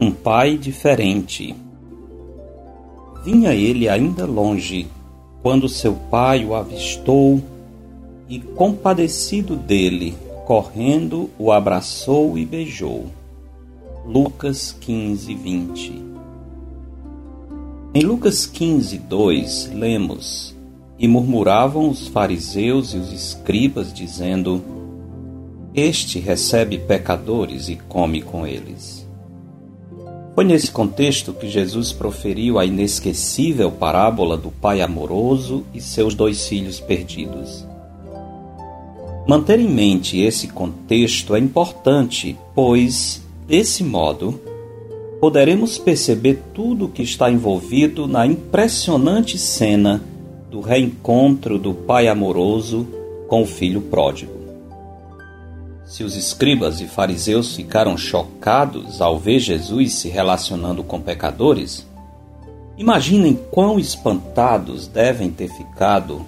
Um pai diferente. Vinha ele ainda longe, quando seu pai o avistou e, compadecido dele, correndo, o abraçou e beijou. Lucas 15, 20 Em Lucas 15, 2, lemos: E murmuravam os fariseus e os escribas, dizendo: Este recebe pecadores e come com eles. Foi nesse contexto que Jesus proferiu a inesquecível parábola do pai amoroso e seus dois filhos perdidos. Manter em mente esse contexto é importante, pois, desse modo, poderemos perceber tudo o que está envolvido na impressionante cena do reencontro do pai amoroso com o filho pródigo. Se os escribas e fariseus ficaram chocados ao ver Jesus se relacionando com pecadores, imaginem quão espantados devem ter ficado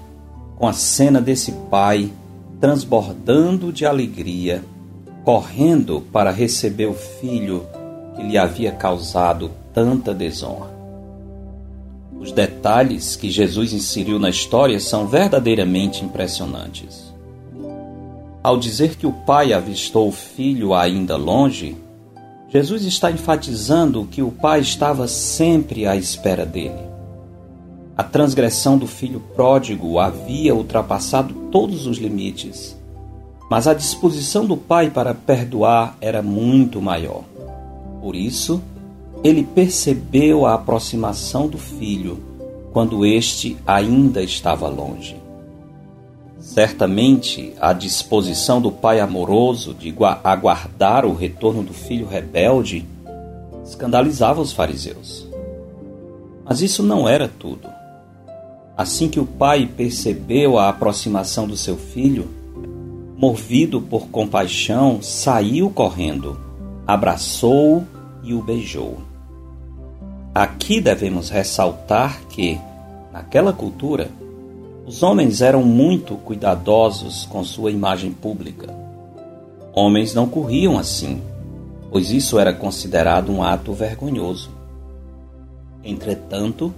com a cena desse pai transbordando de alegria, correndo para receber o filho que lhe havia causado tanta desonra. Os detalhes que Jesus inseriu na história são verdadeiramente impressionantes. Ao dizer que o pai avistou o filho ainda longe, Jesus está enfatizando que o pai estava sempre à espera dele. A transgressão do filho pródigo havia ultrapassado todos os limites, mas a disposição do pai para perdoar era muito maior. Por isso, ele percebeu a aproximação do filho quando este ainda estava longe. Certamente, a disposição do pai amoroso de aguardar o retorno do filho rebelde escandalizava os fariseus. Mas isso não era tudo. Assim que o pai percebeu a aproximação do seu filho, movido por compaixão, saiu correndo, abraçou-o e o beijou. Aqui devemos ressaltar que, naquela cultura, os homens eram muito cuidadosos com sua imagem pública. Homens não corriam assim, pois isso era considerado um ato vergonhoso. Entretanto,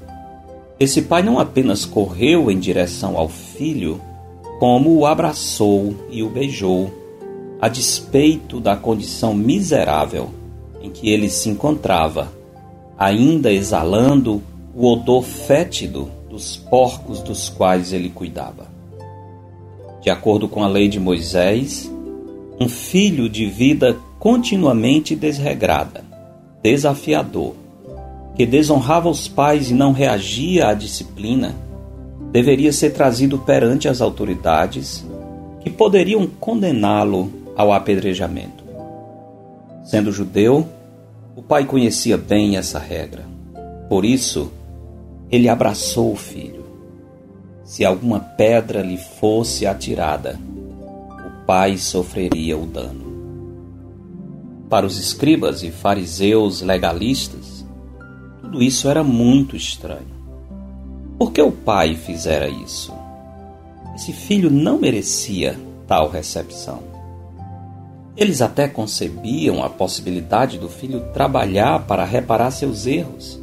esse pai não apenas correu em direção ao filho, como o abraçou e o beijou, a despeito da condição miserável em que ele se encontrava, ainda exalando o odor fétido dos porcos dos quais ele cuidava. De acordo com a lei de Moisés, um filho de vida continuamente desregrada, desafiador, que desonrava os pais e não reagia à disciplina, deveria ser trazido perante as autoridades que poderiam condená-lo ao apedrejamento. Sendo judeu, o pai conhecia bem essa regra. Por isso, ele abraçou o filho. Se alguma pedra lhe fosse atirada, o pai sofreria o dano. Para os escribas e fariseus legalistas, tudo isso era muito estranho. Por que o pai fizera isso? Esse filho não merecia tal recepção. Eles até concebiam a possibilidade do filho trabalhar para reparar seus erros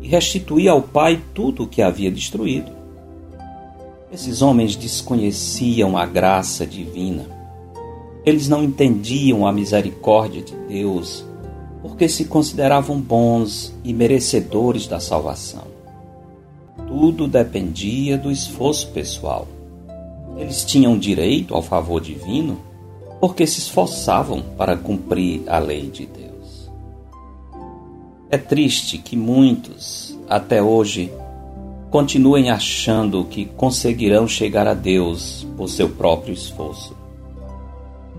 e restituir ao pai tudo o que havia destruído. Esses homens desconheciam a graça divina. Eles não entendiam a misericórdia de Deus porque se consideravam bons e merecedores da salvação. Tudo dependia do esforço pessoal. Eles tinham direito ao favor divino porque se esforçavam para cumprir a lei de Deus. É triste que muitos, até hoje, continuem achando que conseguirão chegar a Deus por seu próprio esforço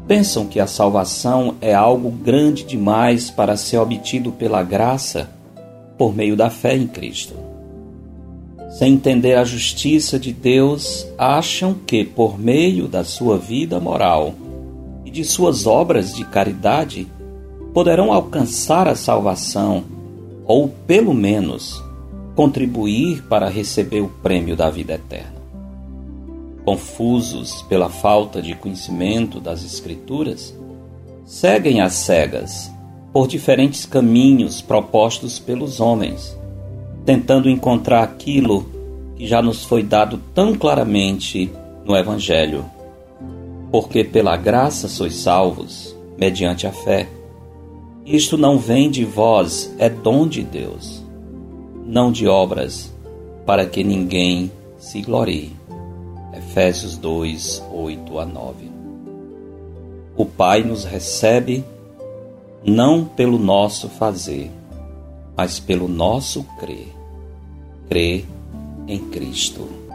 pensam que a salvação é algo grande demais para ser obtido pela graça por meio da fé em Cristo. Sem entender a justiça de Deus, acham que, por meio da sua vida moral e de suas obras de caridade, poderão alcançar a salvação, ou, pelo menos, contribuir para receber o prêmio da vida eterna. Confusos pela falta de conhecimento das Escrituras, seguem às cegas por diferentes caminhos propostos pelos homens, tentando encontrar aquilo que já nos foi dado tão claramente no Evangelho. Porque pela graça sois salvos, mediante a fé. Isto não vem de vós, é dom de Deus, não de obras, para que ninguém se glorie. Efésios 2, 8 a 9. O Pai nos recebe não pelo nosso fazer, mas pelo nosso crer. Crer em Cristo.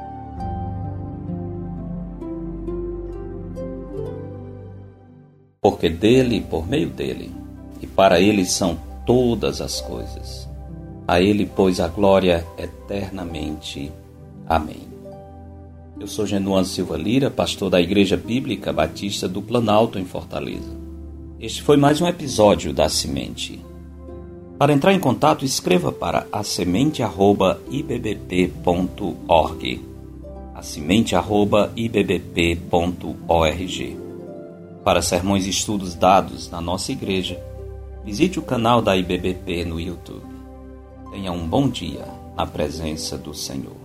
Porque dele, por meio dele, e para ele são todas as coisas. A ele, pois, a glória eternamente. Amém. Eu sou Genuan Silva Lira, pastor da Igreja Bíblica Batista do Planalto, em Fortaleza. Este foi mais um episódio da Semente. Para entrar em contato, escreva para asemente@ibbp.org. asemente@ibbp.org. Para sermões e estudos dados na nossa igreja, visite o canal da IBBP no YouTube. Tenha um bom dia na presença do Senhor.